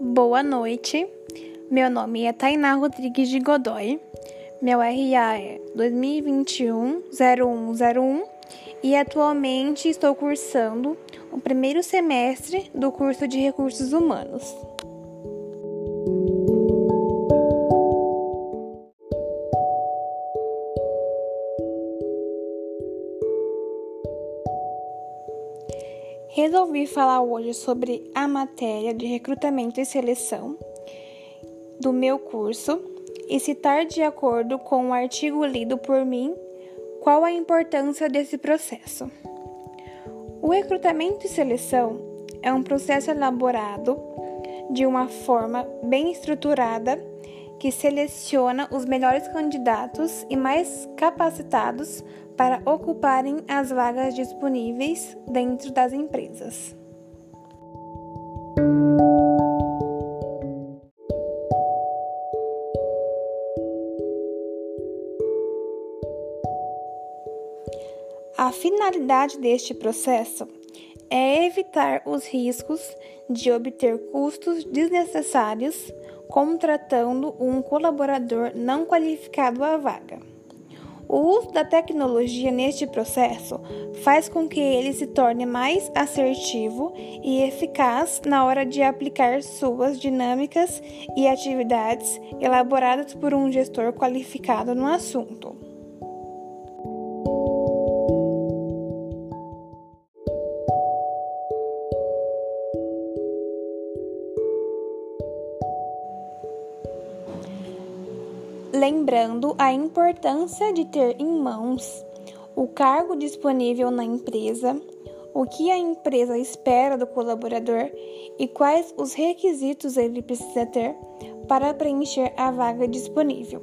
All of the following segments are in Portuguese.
Boa noite, meu nome é Tainá Rodrigues de Godoy, meu RA é 2021-0101 e atualmente estou cursando o primeiro semestre do curso de Recursos Humanos. Resolvi falar hoje sobre a matéria de recrutamento e seleção do meu curso e citar, de acordo com o artigo lido por mim, qual a importância desse processo. O recrutamento e seleção é um processo elaborado de uma forma bem estruturada que seleciona os melhores candidatos e mais capacitados para ocuparem as vagas disponíveis dentro das empresas. A finalidade deste processo é evitar os riscos de obter custos desnecessários contratando um colaborador não qualificado à vaga. O uso da tecnologia neste processo faz com que ele se torne mais assertivo e eficaz na hora de aplicar suas dinâmicas e atividades elaboradas por um gestor qualificado no assunto. Lembrando a importância de ter em mãos o cargo disponível na empresa, o que a empresa espera do colaborador e quais os requisitos ele precisa ter para preencher a vaga disponível.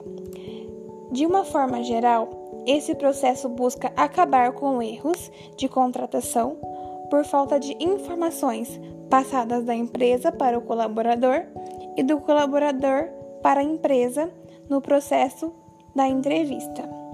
De uma forma geral, esse processo busca acabar com erros de contratação por falta de informações passadas da empresa para o colaborador e do colaborador para a empresa no processo da entrevista.